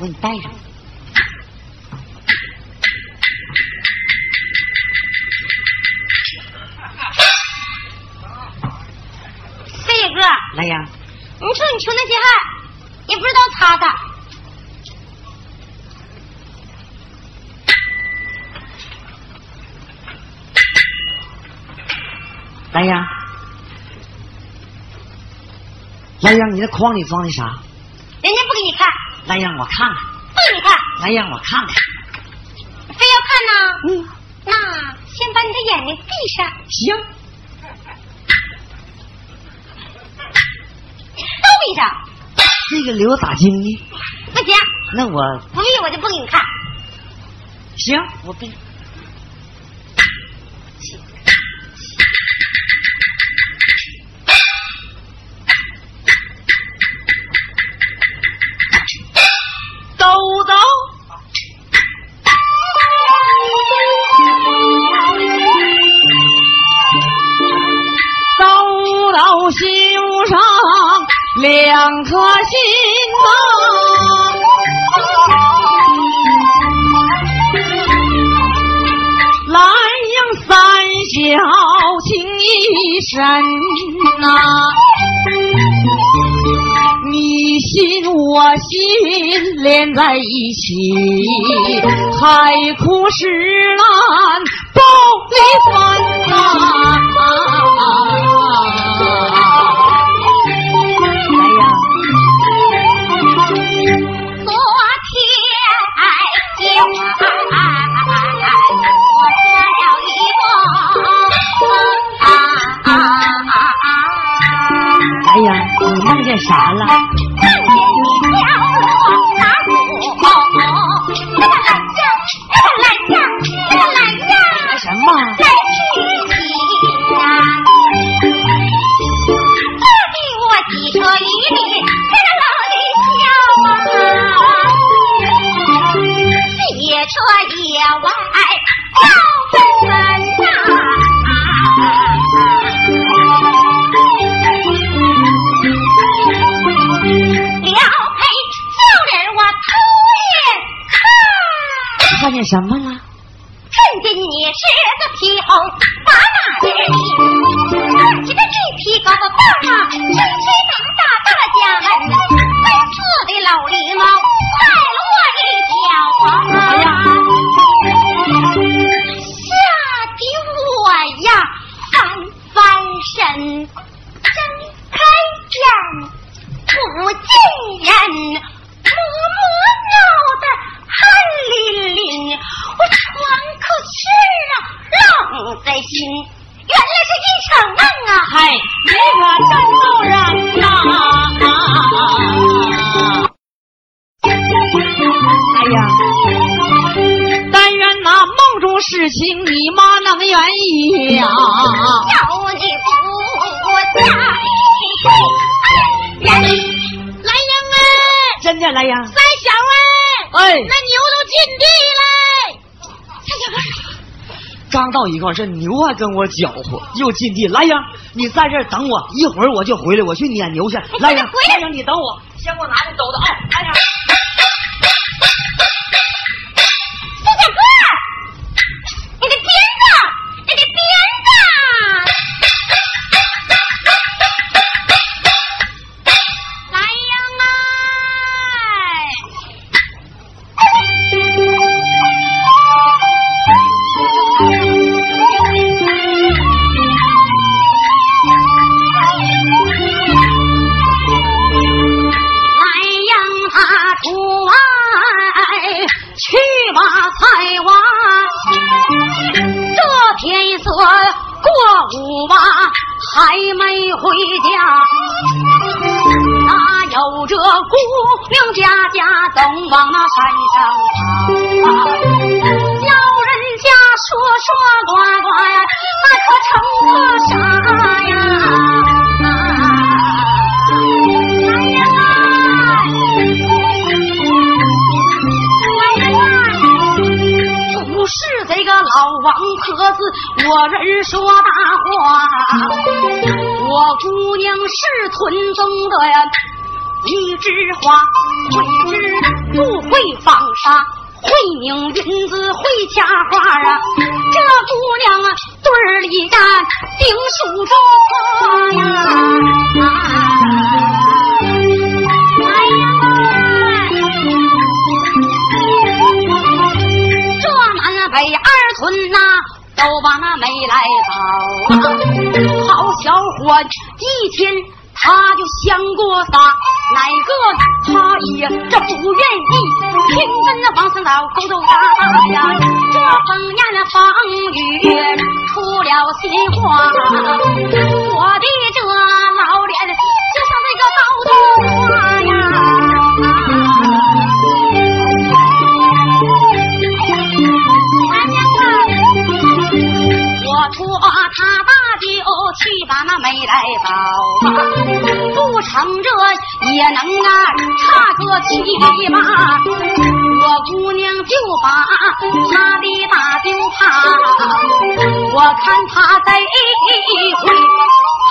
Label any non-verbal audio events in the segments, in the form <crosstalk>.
我给你带上。飞哥，来呀！你瞅你出那些汗，也不知道擦擦。来呀！来呀！你那筐里装的啥？来让我看看。不给你看。来让我看看。非要看呢？嗯。那先把你的眼睛闭上。行。都闭上。这个留咋精呢？不行。那我不必我就不给你看。行。我闭。两颗心呐，蓝阳三小情意深呐，你心我心连在一起，海枯石烂，不离分呐。Thank you. Mm-hmm. 刚到一块儿，这牛还跟我搅和，又进地。来呀，你在这儿等我，一会儿我就回来，我去撵牛去。来呀，回来来呀，你等我，先给我拿着走的啊！总往那山上跑？叫人家说说呱呱呀，那可成个啥呀？不是这个老王婆子，我人说大话。我姑娘是屯中的呀，一枝花，会织不会纺纱，会拧银子，会掐花啊。这姑娘啊，堆儿里干顶数着花呀。哎呀！这南北二村呐、都把那媒来找啊。好小伙，一天他就想过仨，哪个他也这不愿意，偏跟那王三老勾勾搭搭呀。这风言风语出了心话，我的这老脸就像那个包头花呀。我托他大去把那媒来找，不成这也能啊差个七八。我姑娘就把他的大舅怕，我看他在一回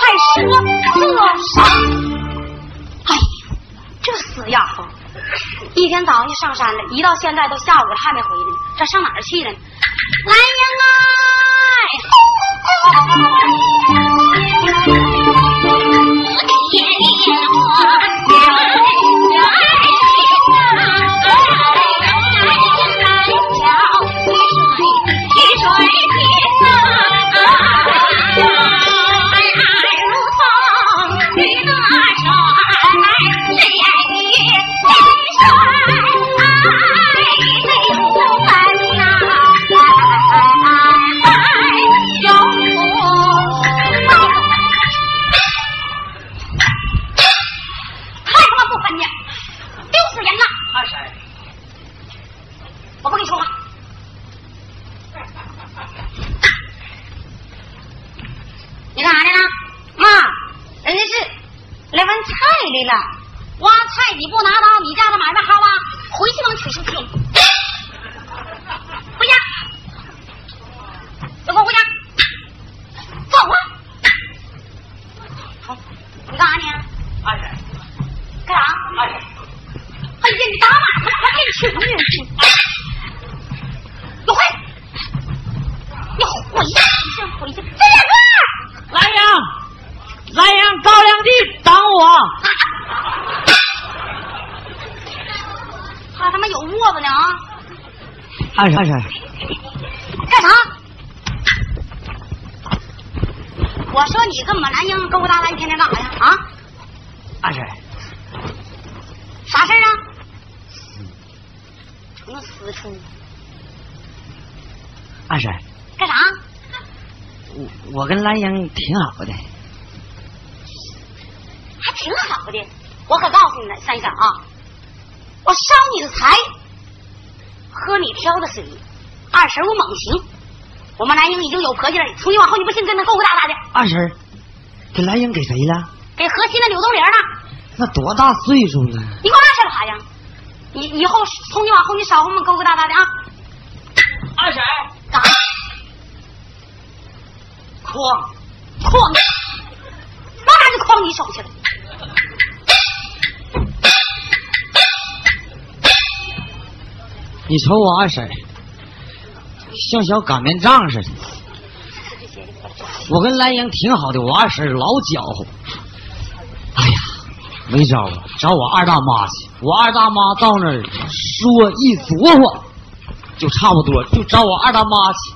还说个啥？哎呀，这死丫头！一天早上就上山了，一到现在都下午了还没回来呢，这上哪儿去了呢？来还啊，哎呀。去远地？你回！你回去！你先回去。再见哥！来呀！来呀！高粱地等我。他他妈有窝子呢啊！二婶，二婶。我我跟兰英挺好的，还挺好的。我可告诉你了，三婶啊，我烧你的财，喝你挑的水。二婶我猛行，我们兰英已经有婆家了，从今往后你不信跟他勾勾搭搭的，二婶，给兰英给谁了？给河西的柳冬玲了。那多大岁数了？你管那事干啥呀？你以后从今往后你少和我们勾勾搭搭的啊！二婶，干啥？哐，哐！那哪就哐你手去了？你瞅我二婶，像小擀面杖似的。我跟兰英挺好的，我二婶老搅和。哎呀，没招啊，找我二大妈去。我二大妈到那儿说一琢磨，就差不多，就找我二大妈去。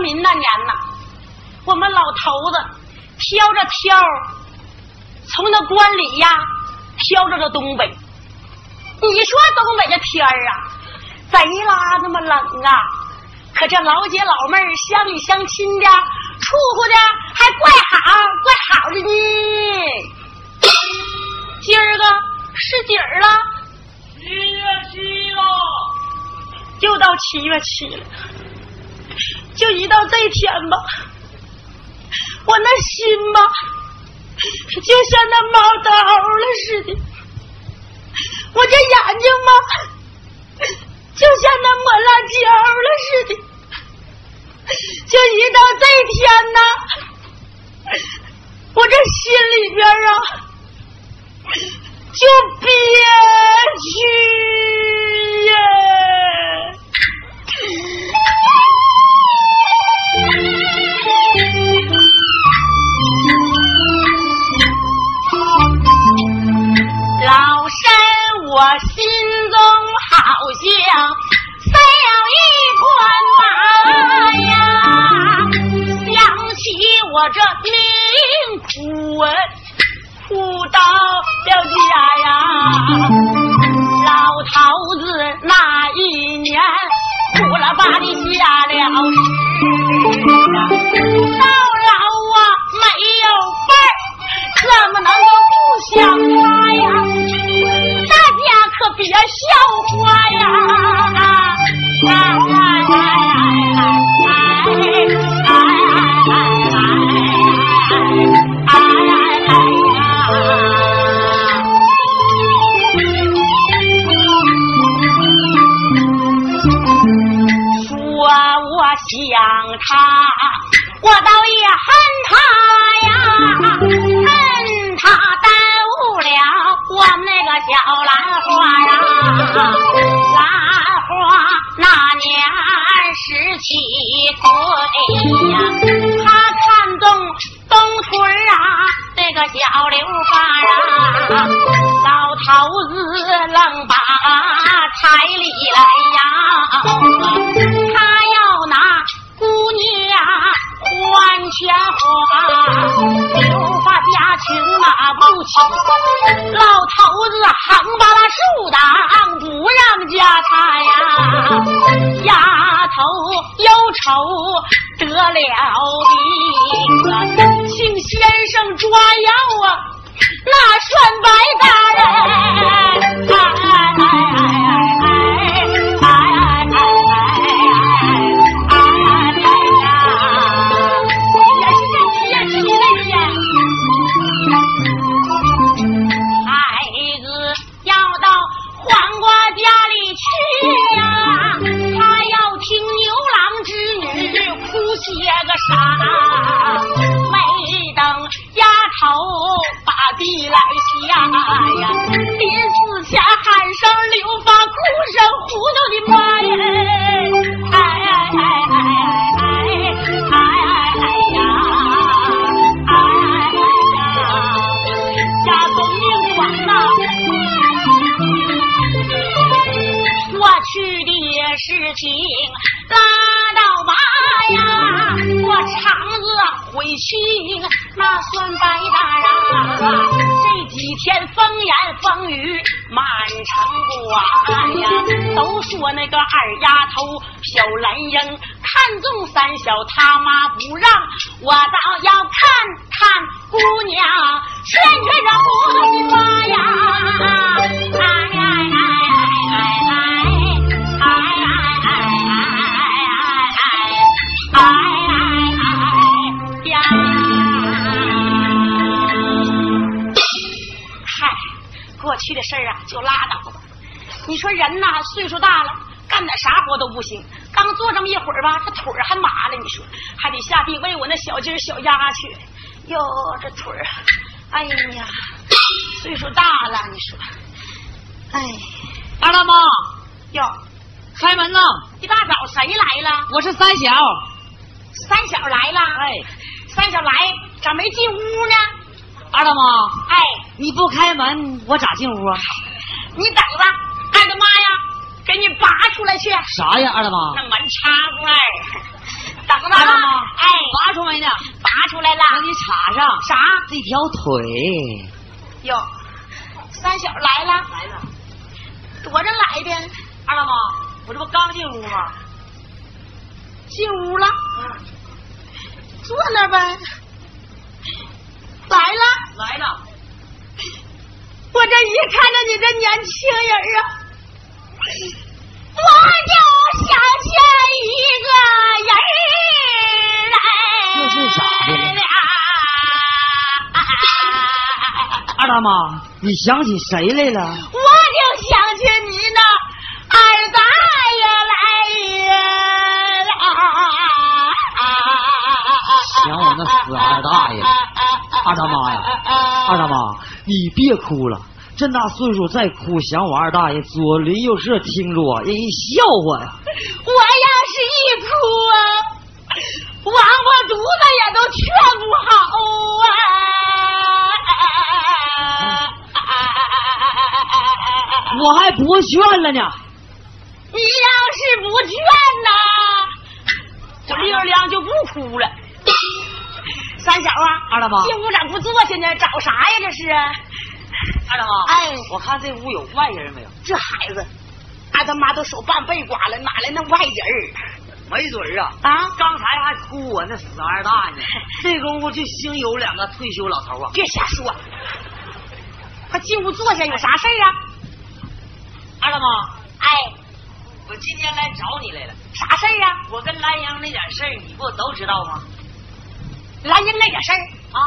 民那年呐，我们老头子挑着挑，从那关里呀挑着个东北。你说东北这天儿啊，贼拉那么冷啊！可这老姐老妹儿相里相亲的，处乎的还怪好怪好的呢。今儿个是几儿了？七月七了，又到七月七了，就一到这天吧，我那心吧，就像那毛刀了似的，我这眼睛吧，就像那抹辣椒了似的，就一到这天呐，我这心里边啊，就憋屈。土豆的妈呀哎哎哎哎哎哎哎哎呀哎呀家中命短呐过去的事情拉倒吧呀我长子悔青那算白搭呀这几天风言风语城管呀，都说那个二丫头小兰英看中三小他妈不让，我倒要看看姑娘劝劝这糊涂的妈呀！哎过去的事儿啊，就拉倒吧。你说人呐，岁数大了，干点啥活都不行。刚坐这么一会儿吧，这腿儿还麻了。你说，还得下地喂我那小鸡儿小鸭去。哟，这腿儿，哎呀，岁数大了，你说，哎，二大妈，哟，开门呐！一大早谁来了？我是三小。三小来了。哎，三小来，咋没进屋呢？二大妈，哎，你不开门，我咋进屋啊？你等着，二大妈呀，给你拔出来去。啥呀，二大妈？那门插缝儿，<laughs> 等着。二大妈，哎，拔出来呢？拔出来了。给你插上啥？这条腿。哟，三小来了。来了。躲着来的。二大妈，我这不刚进屋吗？进屋了。嗯。坐那呗。来了。来了。<coughs> 我这一看着你这年轻人啊，我就想起一个人来。这是咋的了？二大妈，你想起谁来了？我就想起你那二大爷来了。想我那死二大爷。二大妈呀，二大妈，你别哭了，这大岁数再哭，想我二大爷，左邻右舍听着啊，让人笑话呀。我要是一哭啊，王八犊子也都劝不好啊！我还不劝了呢。你要是不劝呐，我溜亮就不哭了。三小啊，二大妈，进屋咋不坐下呢？找啥呀？这是？二大妈，哎，我看这屋有外人没有？这孩子，二大妈都手半背剐了，哪来那外人？没准儿啊！啊，刚才还哭我那死二大爷呢，<laughs> 这功夫就兴有两个退休老头啊！别瞎说，快进屋坐下，有啥事儿啊？二大妈，哎，我今天来找你来了，啥事儿啊？我跟兰英那点事儿，你不都知道吗？兰英那点事儿啊，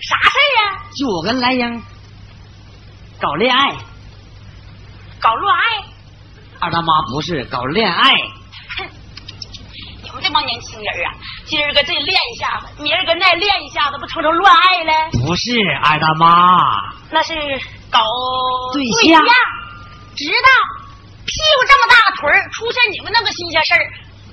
啥事儿呀？就我跟兰英搞恋爱，搞乱爱。二大妈不是搞恋爱，哼，你们这这帮年轻人啊，今儿个这练一下子，明儿个那练一下子，不成成乱爱了？不是二大妈，那是搞对象象。知道，屁股这么大个腿儿，出现你们那个新鲜事儿，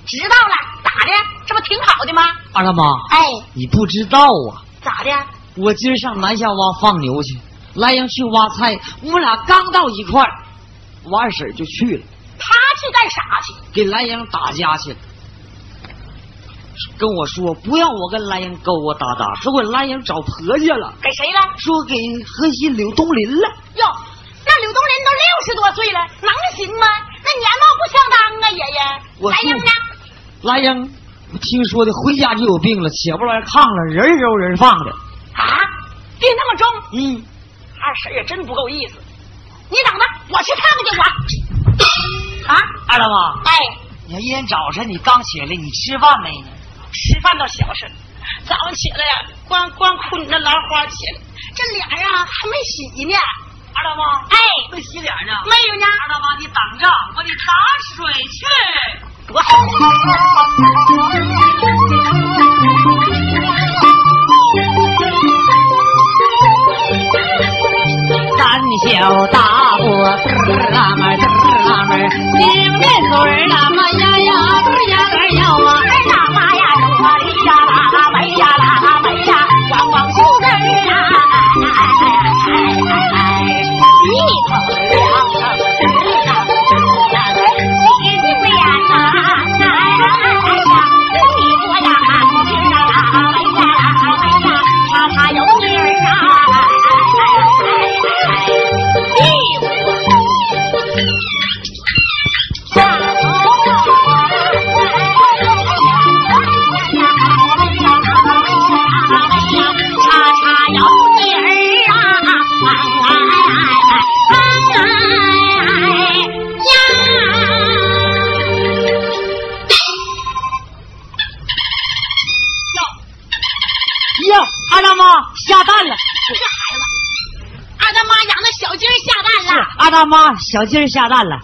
知道了，咋的？这不挺好的吗？二大妈，哎，你不知道啊，咋的？我今儿上南下洼放牛去，莱阳去挖菜，我们俩刚到一块儿，我二婶就去了，他去干啥去？给莱阳打架去了。跟我说不要我跟莱阳勾勾搭搭，说我莱阳找婆家了，给谁了？说给河西柳东林了。哟，那柳东林都六十多岁了，能行吗？那年貌不相当啊，爷爷。我来英呢？莱阳，我听说的回家就有病了，起不来炕了，人揉人放的。啊，病那么重？嗯，二婶也真不够意思。你等着，我去看看去，我。啊，二大妈，哎，你看一天早晨你刚起来，你吃饭没呢？吃饭倒小事，早上起来呀，光光哭你那兰花起来，这脸呀还没洗呢。二大妈，哎，没洗脸呢。没有呢。二大妈，你等着，我得打水去。我。<laughs> 三小大伙儿啦嘛儿啦嘛儿，拧面嘴儿啦嘛呀呀嘚呀儿呀啊，小鸡儿下蛋了，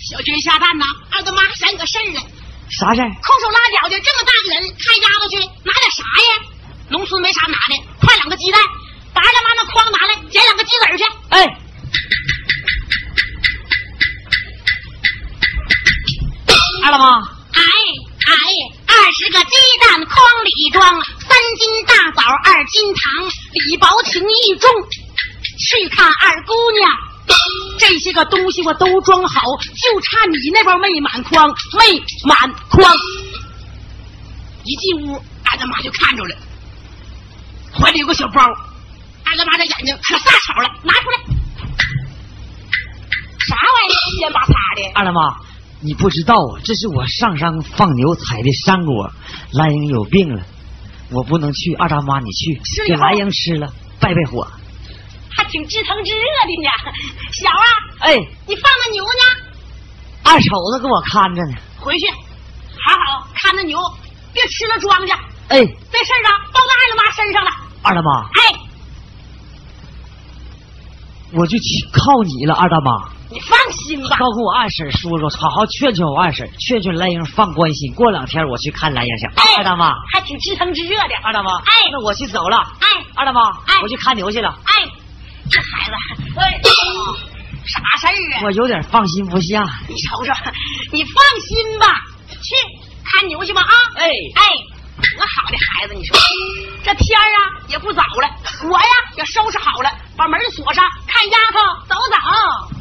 小鸡儿下蛋呐，二大妈还想个事儿了。啥事儿？空手拉脚的这么大个人，看丫头去拿点啥呀？农村没啥拿的，快两个鸡蛋，把二大妈那筐拿来，捡两个鸡子儿去。哎，二大妈，哎哎，二十个鸡蛋筐里装，三斤大枣，二斤糖，李薄情意重。去看二姑娘，这些个东西我都装好，就差你那边没满筐，没满筐。一进屋，二大妈就看着了，怀里有个小包，二大妈的眼睛可撒巧了，拿出来，啥玩意儿，稀巴撒的。二大妈，你不知道啊，这是我上山放牛采的山果，兰英有病了，我不能去。二大妈，你去给兰英吃了，败败火。还挺知疼知热的呢。小啊，哎，你放那牛呢？二丑子给我看着呢。回去好好看那牛，别吃了庄稼。哎，这事儿啊，包在二大妈身上了。二大妈，哎，我就去靠你了，二大妈。你放心吧。告诉我二婶说说，好好劝劝我二婶，劝劝兰英放关心。过两天我去看兰英去。哎，二大妈，还挺知疼知热的。二大妈，哎那我去走了。哎二大妈，哎我去看牛去了。哎，这孩子，哎，啥事儿啊？我有点放心不下。你瞅瞅，你放心吧，去看牛去吧啊！哎哎，多好的孩子，你说这天儿啊也不早了，我呀也收拾好了，把门锁上，看丫头走走。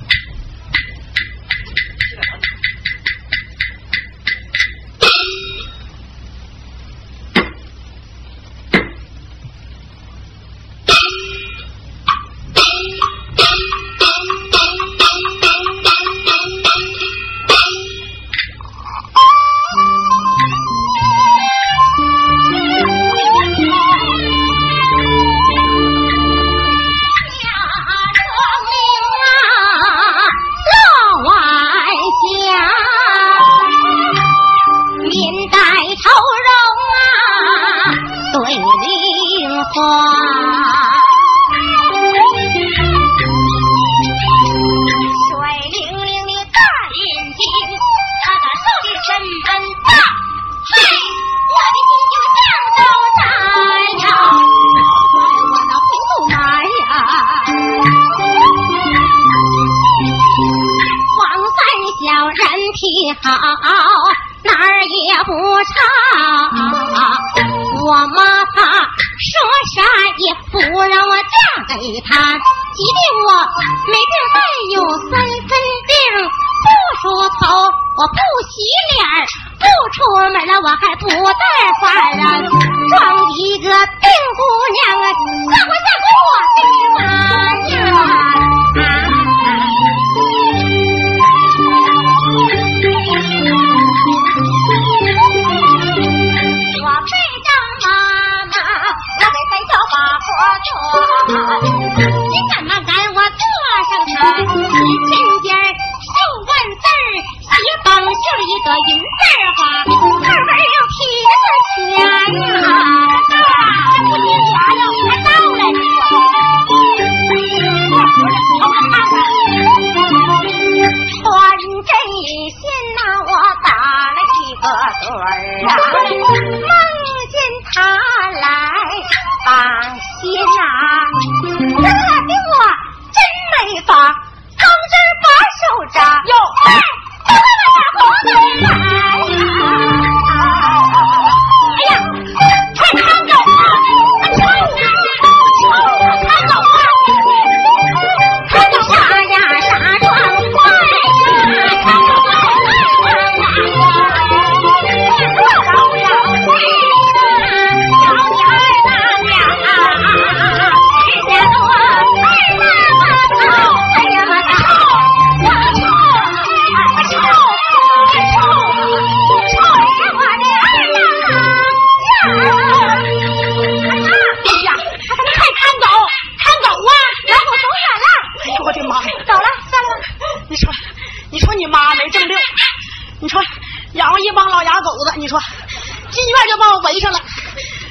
你说养活一帮老牙狗子，你说进院就把我围上了，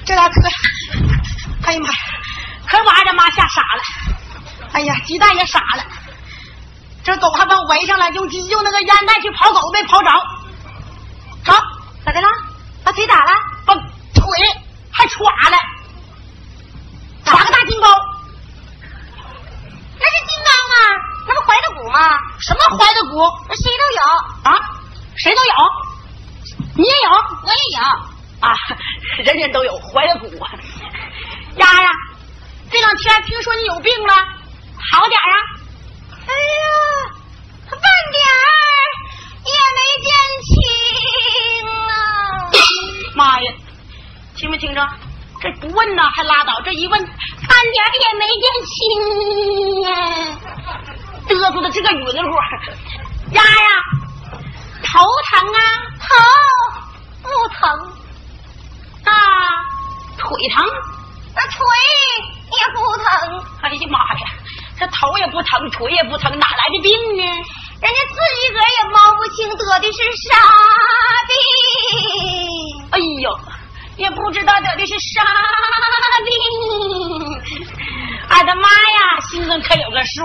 这俩可，哎呀妈呀，可把俺这妈吓傻了，哎呀，鸡蛋也傻了，这狗还把我围上了，用鸡用那个烟袋去刨狗没刨着，着咋的了？把腿打了？把腿还歘了，歘个大金包，那是金刚吗，那不怀的骨吗？什么怀的骨那谁都有，啊？谁都有，你也有。我也有。啊，人人都有怀的骨。丫呀，这两天听说你有病了，好点啊？哎呀，半点儿也没见轻啊！<laughs> 妈呀，听没听着？这不问呢还拉倒，这一问，半点儿也没见轻呀！嘚瑟的这个晕乎。丫呀，头疼啊？头不疼，啊，腿疼？那腿也不疼，哎呀妈呀，这头也不疼，腿也不疼，哪来的病呢？人家自己个儿也摸不清得的是啥病。哎呦，也不知道得的是啥病。俺的妈呀，心中可有个数，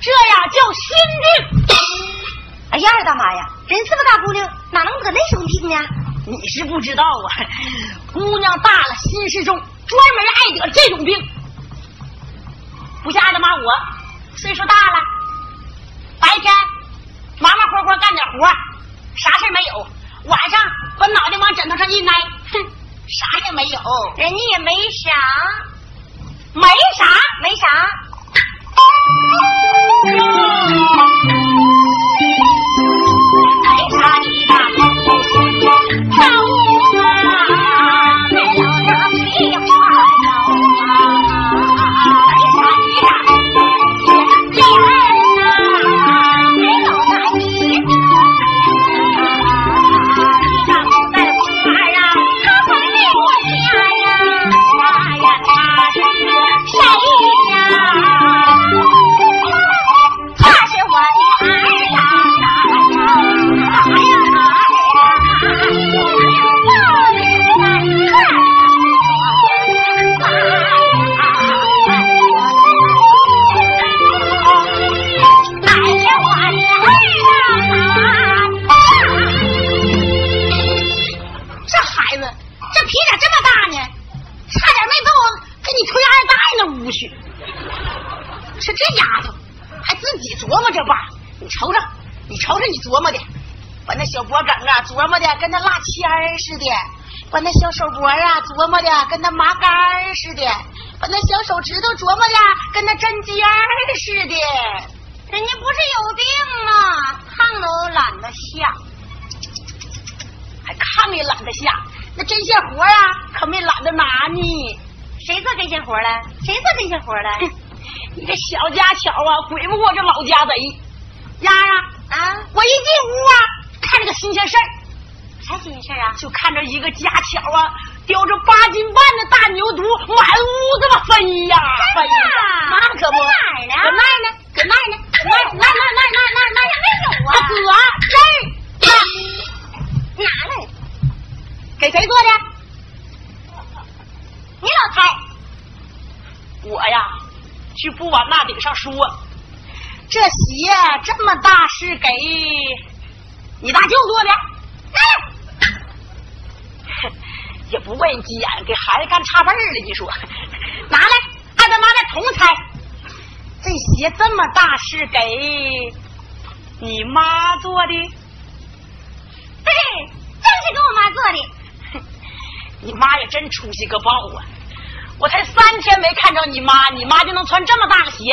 这呀叫心病。哎呀，二大妈呀，人这么大姑娘，哪能得那种病呢？你是不知道啊，姑娘大了心事重，专门爱得这种病。不像二大妈我，岁数大了，白天忙忙活活干点活，啥事没有；晚上把脑袋往枕头上一挨，哼，啥也没有，人家也没啥，没啥。没啥。<laughs> 没懒得拿呢。谁做这些活了？谁做这些活了？你这小家巧啊，鬼不过这老家贼。丫啊啊，我一进屋啊，看着个新鲜事儿，啥新鲜事儿啊？就看着一个家巧啊，叼着八斤半的大牛犊满屋子嘛飞呀飞呀，那可不，在哪儿呢？搁那儿呢，搁那儿呢，那儿那儿那儿那儿那儿那儿那儿没有啊搁这儿，哪来？给谁做的？你老太，我呀，去不往那顶上说，这鞋这么大是给你大舅做的。哼 <laughs> 也不问急眼，给孩子干差辈儿了。你说，拿来，按他妈的同猜。这鞋这么大是给你妈做的？对，正是给我妈做的。你妈也真出息个爆啊！我才三天没看着你妈，你妈就能穿这么大个鞋。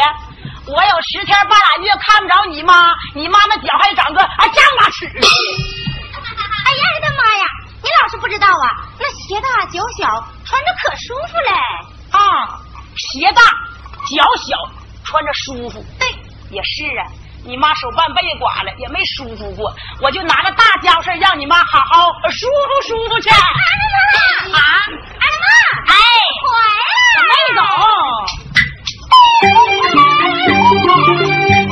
我有十天半拉月看不着你妈，你妈那脚还长个啊丈八尺。哎呀，我的妈呀！你老是不知道啊，那鞋大脚小，穿着可舒服嘞。啊，鞋大脚小，穿着舒服。对，也是啊，你妈手办被剐了，也没舒服过。我就拿个大家伙事儿让你妈好好舒服舒服去。二大妈啊，二大妈，哎，回来了。没走。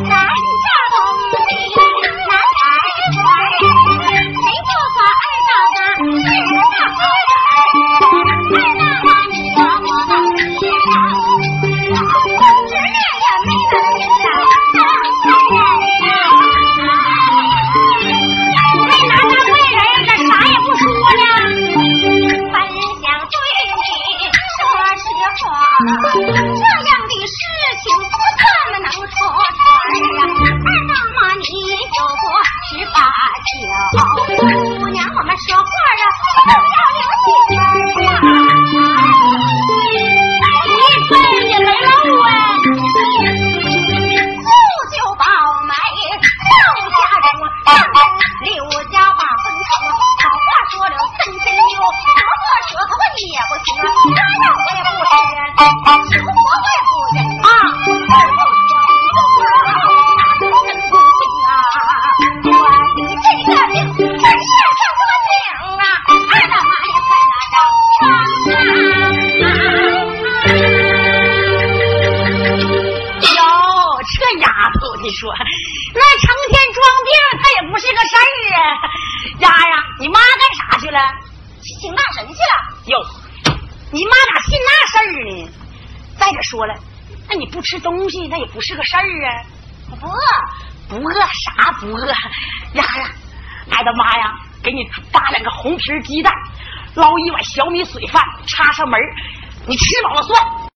吃鸡蛋，捞一碗小米水饭，插上门你吃饱了算。